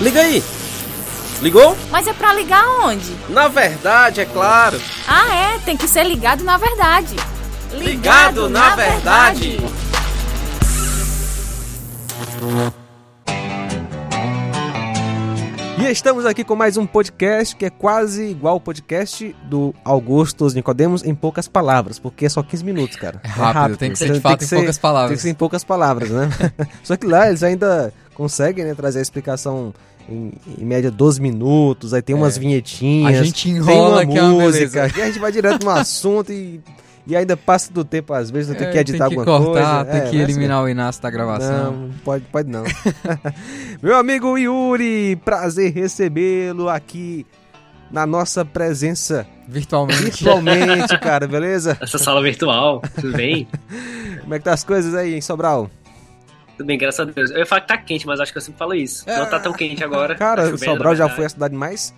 Liga aí. Ligou? Mas é pra ligar onde? Na verdade, é claro. Ah, é, tem que ser ligado na verdade. Ligado, na, verdade. E estamos aqui com mais um podcast que é quase igual ao podcast do Augustus Nicodemos em poucas palavras, porque é só 15 minutos, cara. É rápido, tem que ser de fato em poucas palavras. Tem que ser em poucas palavras, né? só que lá eles ainda conseguem né, trazer a explicação em, em média 12 minutos, aí tem umas vinhetinhas. É. A gente tem enrola uma que é uma música, e a gente vai direto no assunto e, e ainda passa do tempo às vezes, não tem É, que editar tem que alguma cortar, coisa. tem É, que é assim. eliminar o Inácio da gravação. Não, pode, pode não. Meu amigo Yuri, prazer recebê-lo aqui na nossa presença Virtualmente. virtualmente, cara, beleza? Essa sala virtual, tudo bem? Como é que tá as coisas aí em Sobral? Tudo bem, graças a Deus. Eu ia falar que tá quente, mas acho que eu sempre falo isso. Não tá tão quente agora. Cara, tá chovendo, Sobral já foi a cidade mais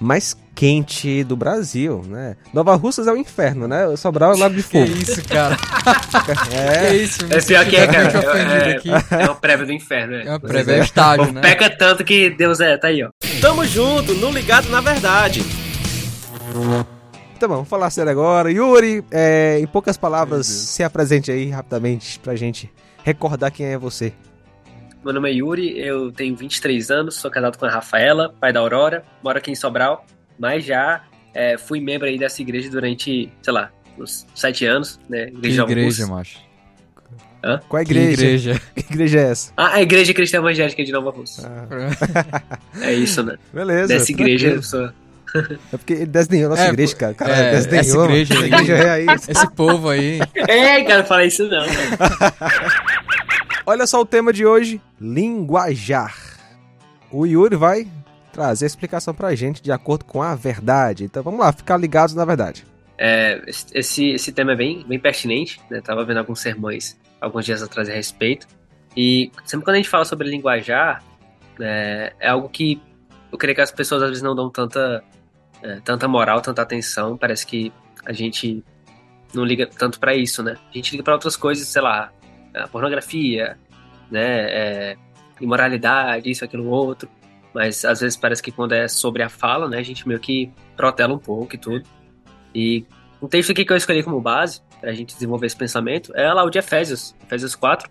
mais quente do Brasil, né? Nova Russas é o inferno, né? Sobral é o Lago de Que Fogo. isso, cara. É, Que isso, É pior que é, cara. ofendido É, aqui. é, é uma prévia do inferno, é. É uma prévia, é o estágio, Pô, né? Peca tanto que Deus é, tá aí, ó. Tamo junto, no Ligado na Verdade. Tá bom, vamos falar sério agora. Yuri, é, em poucas palavras, se apresente aí rapidamente pra gente recordar quem é você. Meu nome é Yuri, eu tenho 23 anos, sou casado com a Rafaela, pai da Aurora, moro aqui em Sobral, mas já é, fui membro aí dessa igreja durante, sei lá, uns 7 anos, né? Que Igreja igreja, Augusta. macho. Qual é a Que igreja? igreja. Que igreja é essa? Ah, a Igreja Cristã Evangélica de Nova Rússia. Ah, É isso, né? beleza. Dessa igreja, eu sou... É porque ele desenhou a nossa É, igreja, cara. cara é, desenhou, essa igreja igreja é aí. Esse povo aí. É, cara, fala isso não, cara. Olha só o tema de hoje: linguajar. O Yuri vai trazer a explicação pra gente de acordo com a verdade. Então vamos lá, ficar ligados na verdade. É, esse, esse tema é bem, bem pertinente, né? Tava vendo alguns sermões alguns dias atrás a respeito. E sempre quando a gente fala sobre linguajar, é, é algo que eu creio que as pessoas às vezes não dão tanta, é, tanta moral, tanta atenção. Parece que a gente não liga tanto pra isso, né? A gente liga pra outras coisas, sei lá, pornografia, né? É, imoralidade, isso, aquilo, outro. Mas às vezes parece que quando é sobre a fala, né? A gente meio que protela um pouco e tudo. E um texto aqui que eu escolhi como base, pra gente desenvolver esse pensamento, é lá o de Efésios, Efésios 4,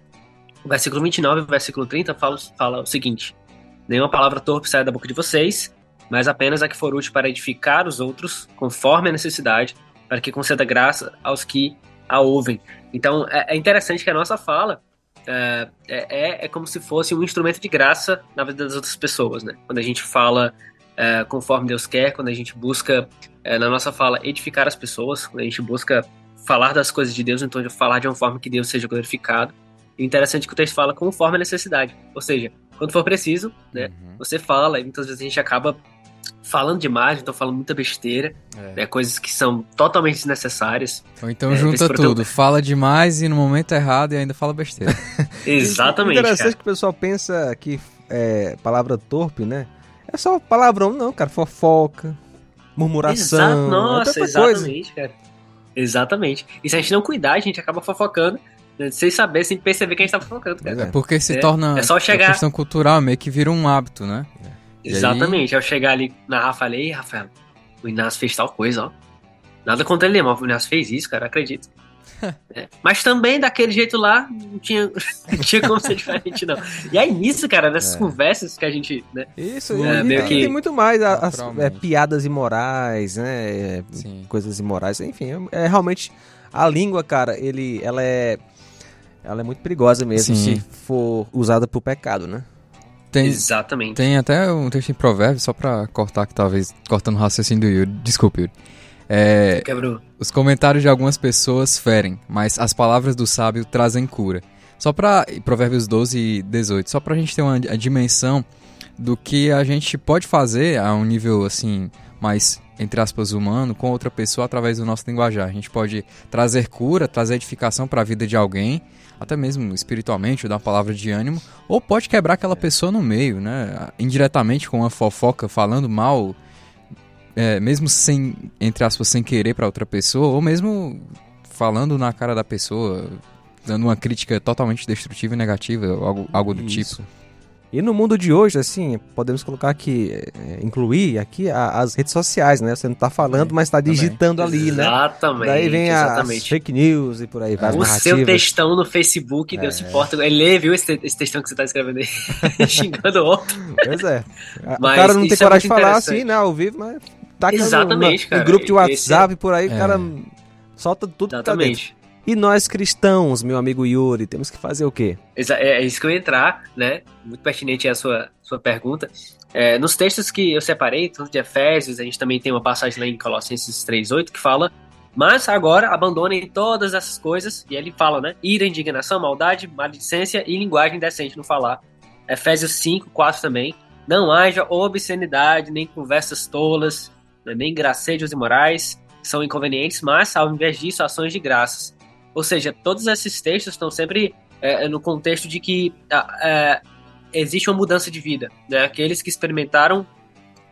o versículo 29 e versículo 30 fala, fala o seguinte: Nenhuma palavra torpe sai da boca de vocês, mas apenas a que for útil para edificar os outros, conforme a necessidade, para que conceda graça aos que a ouvem. Então é, é interessante que a nossa fala é, é, é como se fosse um instrumento de graça na vida das outras pessoas, né? Quando a gente fala é, conforme Deus quer, quando a gente busca é, na nossa fala edificar as pessoas, quando a gente busca falar das coisas de Deus, então falar de uma forma que Deus seja glorificado. E interessante que o texto fala conforme a necessidade, ou seja, quando for preciso, né, Uhum. você fala, e muitas vezes a gente acaba falando demais, então falando muita besteira, É. né, coisas que são totalmente desnecessárias. Ou então É, junta tudo. Fala demais e no momento errado e ainda fala besteira. Exatamente, Interessante cara. que o pessoal pensa que é, palavra torpe, né? É só palavrão, não, cara. Fofoca, murmuração. Exato, é nossa, coisa. exatamente, cara. Exatamente. E se a gente não cuidar, a gente acaba fofocando, né, sem saber, sem perceber que a gente tá fofocando, cara. É. Porque se É, torna. é só chegar- A questão cultural meio que vira um hábito, né? E aí- Exatamente. Ao chegar ali na Rafa, falei, ei, Rafael, o Inácio fez tal coisa, ó. Nada contra ele, mas o Inácio fez isso, cara, acredito. É. Mas também daquele jeito lá, não tinha, não tinha como ser diferente, não. E aí nisso, cara, nessas É. conversas que a gente, né, Isso, É, e meio tem, que- tem muito mais. As, é, piadas imorais, né? é, Sim. coisas imorais, enfim. É, é realmente. A língua, cara, ele, ela é. Ela é muito perigosa mesmo Sim. se for usada pro pecado, né? Tem, exatamente. tem até um texto em Provérbios, só pra cortar que talvez. Cortando o raciocínio do Yuri. Desculpe, Yuri. É, Quebrou. Os comentários de algumas pessoas ferem, mas as palavras do sábio trazem cura. Só pra. Provérbios 12 e 18, só pra gente ter uma a dimensão do que a gente pode fazer a um nível assim, mais, entre aspas, humano, com outra pessoa através do nosso linguajar. A gente pode trazer cura, trazer edificação pra vida de alguém, até mesmo espiritualmente, ou dar uma palavra de ânimo, ou pode quebrar aquela pessoa no meio, né? Indiretamente com uma fofoca, falando mal é, mesmo sem, entre aspas, sem querer pra outra pessoa, ou mesmo falando na cara da pessoa, dando uma crítica totalmente destrutiva e negativa, algo, algo do tipo. E no mundo de hoje, assim, podemos colocar aqui, é, incluir aqui a- as redes sociais, né? Você não tá falando, mas tá também. digitando ali, né? Exatamente. Daí vem as exatamente. fake news e por aí, vai, as O seu textão no Facebook, Deus se importa. Ele lê, viu esse, esse textão que você tá escrevendo aí? Xingando o outro. Pois é. O cara não tem isso é coragem de falar assim, né, ao vivo, mas tá Exatamente, no, cara. Em grupo de WhatsApp, por aí, o É. cara solta tudo que tá. Exatamente. E nós cristãos, meu amigo Yuri, temos que fazer o quê? É, é isso que eu ia entrar, né? Muito pertinente a sua, sua pergunta. É, nos textos que eu separei, tanto de Efésios, a gente também tem uma passagem lá em Colossenses 3,8 que fala. Mas agora abandonem todas essas coisas, e ele fala, né? Ira, indignação, maldade, maledicência e linguagem decente no falar. Efésios 5, 4 também. Não haja obscenidade, nem conversas tolas, né, nem gracejos imorais, são inconvenientes, mas ao invés disso, ações de graças. Ou seja, todos esses textos estão sempre é, no contexto de que é, existe uma mudança de vida. Né? Aqueles que experimentaram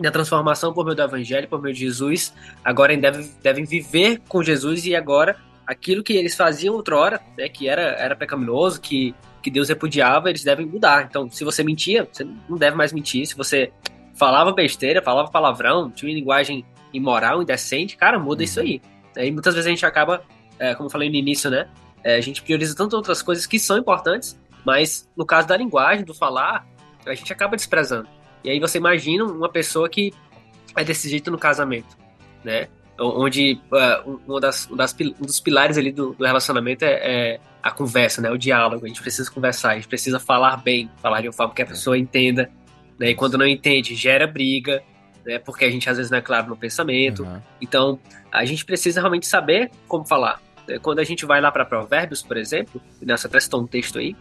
a transformação por meio do Evangelho, por meio de Jesus, agora devem, devem viver com Jesus e agora aquilo que eles faziam outrora, né, que era, era pecaminoso, que, que Deus repudiava, eles devem mudar. Então, se você mentia, você não deve mais mentir. Se você falava besteira, falava palavrão, tinha uma linguagem imoral, indecente, cara, muda isso aí. E muitas vezes a gente acaba, é, como eu falei no início, né? É, a gente prioriza tanto outras coisas que são importantes, mas no caso da linguagem, do falar, a gente acaba desprezando. E aí você imagina uma pessoa que é desse jeito no casamento, né? Onde uh, um, uma das, um, das um dos pilares ali do, do relacionamento é, é a conversa, né? O diálogo. A gente precisa conversar, a gente precisa falar bem, falar de uma forma que a pessoa entenda. Né? E quando não entende, gera briga, né? Porque a gente às vezes não é claro no pensamento. Aham. Então, a gente precisa realmente saber como falar. É, Quando a gente vai lá para Provérbios, por exemplo, nessa até citou um texto aí,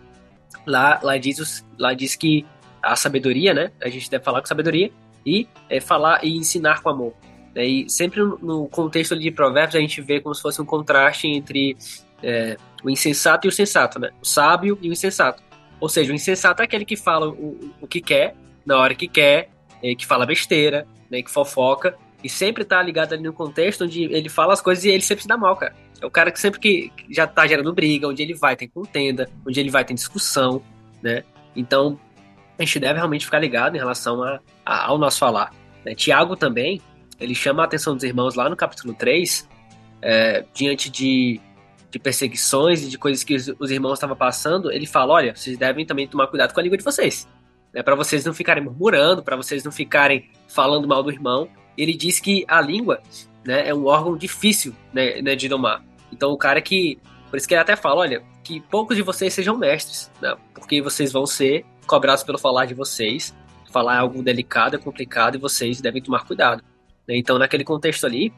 lá, lá, diz, lá diz que a sabedoria, né? A gente deve falar com sabedoria e é, falar e ensinar com amor. né? E sempre no, contexto de Provérbios a gente vê como se fosse um contraste entre é, o insensato e o sensato, né? O sábio e o insensato. Ou seja, o insensato é aquele que fala o, o que quer, na hora que quer, é, que fala besteira, né? Que fofoca, e sempre tá ligado ali no contexto onde ele fala as coisas e ele sempre se dá mal, cara. É o cara que sempre que já tá gerando briga, onde ele vai tem contenda, onde ele vai tem discussão, né? Então, a gente deve realmente ficar ligado em relação a, a- ao nosso falar. né? Tiago também, ele chama a atenção dos irmãos lá no capítulo 3, é, diante de, de perseguições e de coisas que os, os irmãos estavam passando, ele fala, olha, vocês devem também tomar cuidado com a língua de vocês. Né, para vocês não ficarem murmurando, para vocês não ficarem falando mal do irmão. Ele diz que a língua né, é um órgão difícil né, né, de domar. Então o cara que. Por isso que ele até fala, olha, que poucos de vocês sejam mestres, né, porque vocês vão ser cobrados pelo falar de vocês. Falar é algo delicado, é complicado e vocês devem tomar cuidado. né. Então, naquele contexto ali,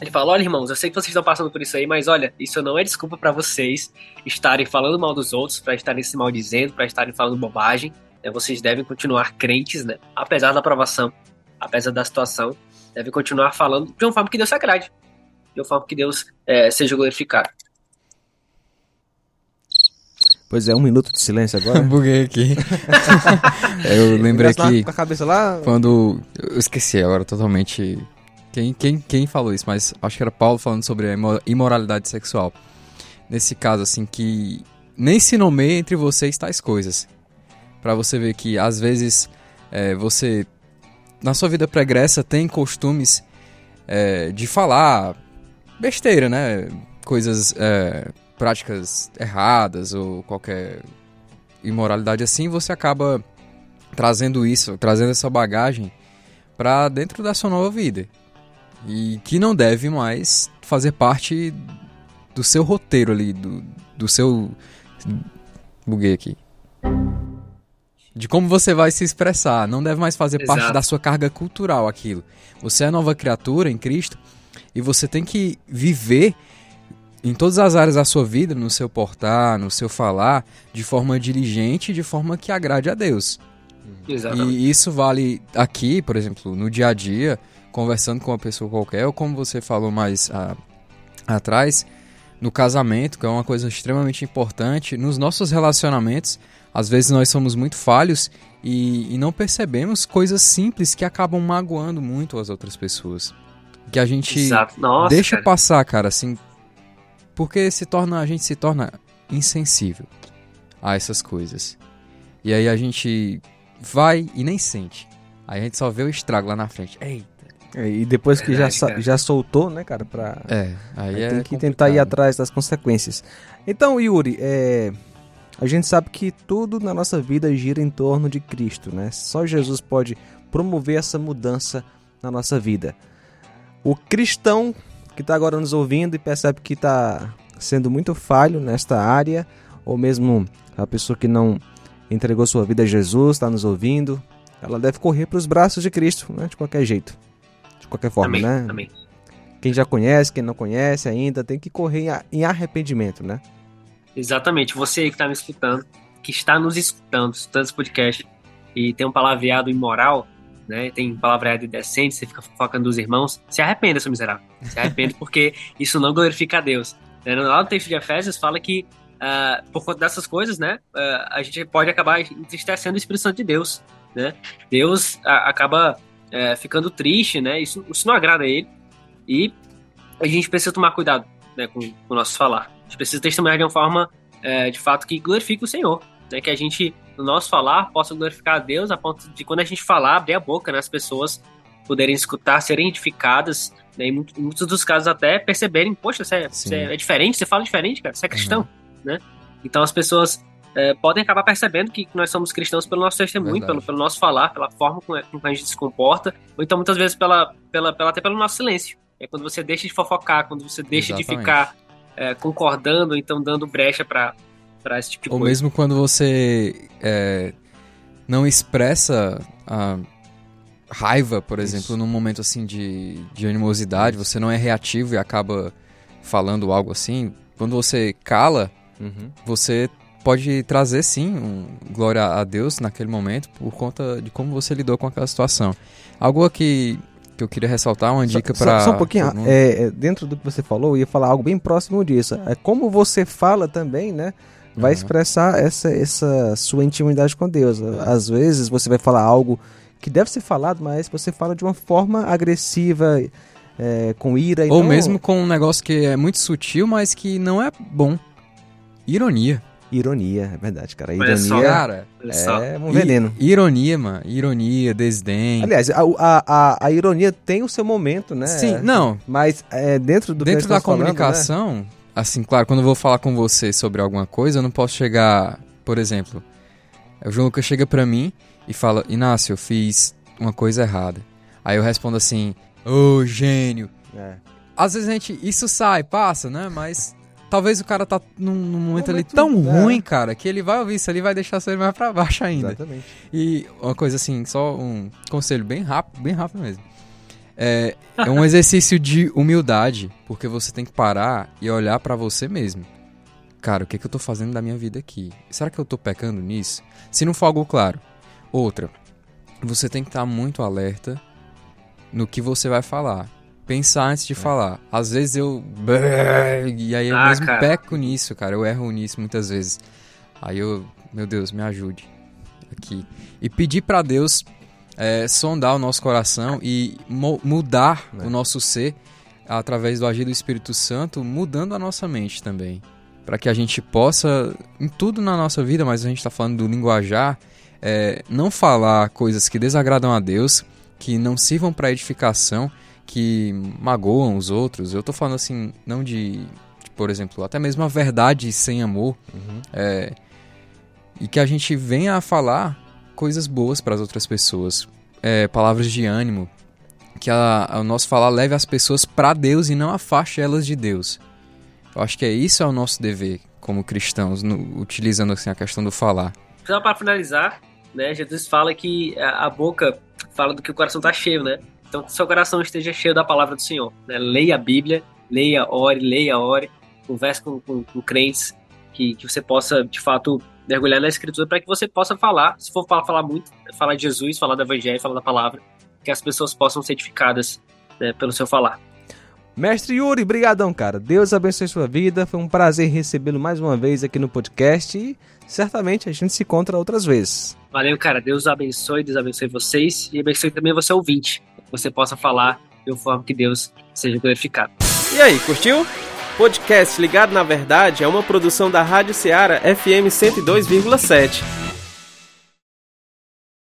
ele fala: olha, irmãos, eu sei que vocês estão passando por isso aí, mas olha, isso não é desculpa para vocês estarem falando mal dos outros, para estarem se maldizendo, para estarem falando bobagem. né. Vocês devem continuar crentes, né? Apesar da aprovação, apesar da situação, devem continuar falando de uma forma que Deus se agrade, de uma forma que Deus eh, seja glorificado. Pois é, um minuto de silêncio agora. Buguei aqui. eu lembrei que Com a cabeça lá. quando. Eu esqueci agora totalmente quem, quem, quem falou isso, mas acho que era Paulo falando sobre a imo- imoralidade sexual. Nesse caso, assim, que nem se nomeia entre vocês tais coisas. Pra você ver que, às vezes, é, você, na sua vida pregressa, tem costumes é, de falar besteira, né? Coisas, é, práticas erradas ou qualquer imoralidade assim, você acaba trazendo isso, trazendo essa bagagem pra dentro da sua nova vida. E que não deve mais fazer parte do seu roteiro ali, do, do seu. Buguei aqui. De como você vai se expressar. Não deve mais fazer parte Exato. da sua carga cultural aquilo. Você é nova criatura em Cristo e você tem que viver em todas as áreas da sua vida, no seu portar, no seu falar, de forma diligente, de forma que agrade a Deus. Exatamente. E isso vale aqui, por exemplo, no dia a dia, conversando com uma pessoa qualquer, ou como você falou mais ah, atrás, no casamento, que é uma coisa extremamente importante, nos nossos relacionamentos, às vezes nós somos muito falhos e, e não percebemos coisas simples que acabam magoando muito as outras pessoas. Que a gente. Nossa, deixa cara. passar, cara, assim, porque se torna, a gente se torna insensível a essas coisas. E aí a gente vai e nem sente. Aí a gente só vê o estrago lá na frente. Eita. É, e depois que já, Verdade, cara. já soltou, né, cara, pra... É, aí, Aí é tem que complicado. tentar ir atrás das consequências. Então, Yuri, é, a gente sabe que tudo na nossa vida gira em torno de Cristo, né? Só Jesus pode promover essa mudança na nossa vida. O cristão que está agora nos ouvindo e percebe que está sendo muito falho nesta área, ou mesmo a pessoa que não entregou sua vida a Jesus, está nos ouvindo, ela deve correr para os braços de Cristo, né? De qualquer jeito. De qualquer forma, Amém, né? amém. Quem já conhece, quem não conhece ainda, tem que correr em arrependimento, né? Exatamente. Você aí que está me escutando, que está nos escutando, escutando esse podcast, e tem um palavreado imoral, né? Tem palavreado indecente, você fica focando dos irmãos, se arrependa, seu miserável. Se arrependa porque isso não glorifica a Deus. Né? Lá no texto de Efésios fala que ah, por conta dessas coisas, né? ah, a gente pode acabar entristecendo o Espírito Santo de Deus, né? Deus acaba eh, ficando triste, né? Isso, isso não agrada a ele. E a gente precisa tomar cuidado né, com, com o nosso falar. Gente precisa testemunhar de uma forma, eh, de fato, que glorifique o Senhor. Né, que a gente, no nosso falar, possa glorificar a Deus a ponto de quando a gente falar, abrir a boca, né, as pessoas poderem escutar, serem edificadas, né, em muito- em muitos dos casos até perceberem, poxa, você é, você é diferente, você fala diferente, cara, você é cristão, né? Então as pessoas eh, podem acabar percebendo que nós somos cristãos pelo nosso testemunho, pelo, pelo nosso falar, pela forma com que a gente se comporta, ou então muitas vezes pela, pela, pela- até pelo nosso silêncio. É quando você deixa de fofocar, quando você deixa de Exatamente. ficar eh, concordando, ou então dando brecha para esse tipo de Ou coisa. mesmo quando você é, não expressa a raiva, por Isso. exemplo, num momento assim de, de animosidade, você não é reativo e acaba falando algo assim. Quando você cala, você pode trazer sim um glória a Deus naquele momento por conta de como você lidou com aquela situação. Algo aqui que eu queria ressaltar, uma dica para só um pouquinho, é, é, dentro do que você falou, eu ia falar algo bem próximo disso. É como você fala também, né? Vai Uhum. expressar essa, essa sua intimidade com Deus. Às vezes você vai falar algo que deve ser falado, mas você fala de uma forma agressiva, é, com ira. Ou então- mesmo com um negócio que é muito sutil, mas que não é bom. Ironia. Ironia, é verdade, cara. Olha só, Ironia Cara, Olha só. é um veneno. i- ironia, mano. Ironia, desdém. Aliás, a, a, a, a ironia tem o seu momento, né? Sim, não. Mas é, dentro do Dentro da estamos falando, né? comunicação, assim, claro, quando eu vou falar com você sobre alguma coisa, eu não posso chegar, por exemplo, o João Lucas chega pra mim e fala, Inácio, eu fiz uma coisa errada. Aí eu respondo assim, ô gênio. É. Às vezes a gente, isso sai, passa, né? Mas talvez o cara tá num, num momento ali tão é. ruim, cara, que ele vai ouvir isso ali e vai deixar você mais pra baixo ainda. Exatamente. E uma coisa assim, só um conselho bem rápido, bem rápido mesmo. É, é um exercício de humildade, porque você tem que parar e olhar pra você mesmo. Cara, o que, que eu tô fazendo da minha vida aqui? Será que eu tô pecando nisso? Se não for algo claro. Outra, você tem que estar muito alerta no que você vai falar. Pensar antes de falar. Às vezes eu. E aí eu Ah, mesmo cara. peco nisso, cara. Eu erro nisso muitas vezes. Aí eu. Meu Deus, me ajude. Aqui. E pedir pra Deus é, sondar o nosso coração e mudar É. o nosso ser através do agir do Espírito Santo, mudando a nossa mente também. Para que a gente possa, em tudo na nossa vida, mas a gente está falando do linguajar, é, não falar coisas que desagradam a Deus, que não sirvam para edificação, que magoam os outros. Eu tô falando assim, não de, de, por exemplo, até mesmo a verdade sem amor, é, e que a gente venha a falar coisas boas para as outras pessoas, é, palavras de ânimo, que a- a- o nosso falar leve as pessoas para Deus e não afaste elas de Deus. Eu acho que é isso é o nosso dever como cristãos, no- utilizando assim a questão do falar. Só para finalizar, né, Jesus fala que a, a boca fala do que o coração está cheio, né? Então que seu coração esteja cheio da palavra do Senhor. Né? Leia a Bíblia, leia, ore, leia, ore, converse com, com, com crentes, que, que você possa, de fato, mergulhar na Escritura para que você possa falar, se for falar, falar muito, falar de Jesus, falar do Evangelho, falar da palavra, que as pessoas possam ser edificadas né, pelo seu falar. Mestre Yuri, brigadão, cara. Deus abençoe sua vida. Foi um prazer recebê-lo mais uma vez aqui no podcast e certamente a gente se encontra outras vezes. Valeu, cara. Deus abençoe, Deus abençoe vocês e abençoe também você ouvinte, você possa falar de uma forma que Deus seja glorificado. E aí, curtiu? Podcast Ligado na Verdade é uma produção da Rádio Ceará FM 102,7.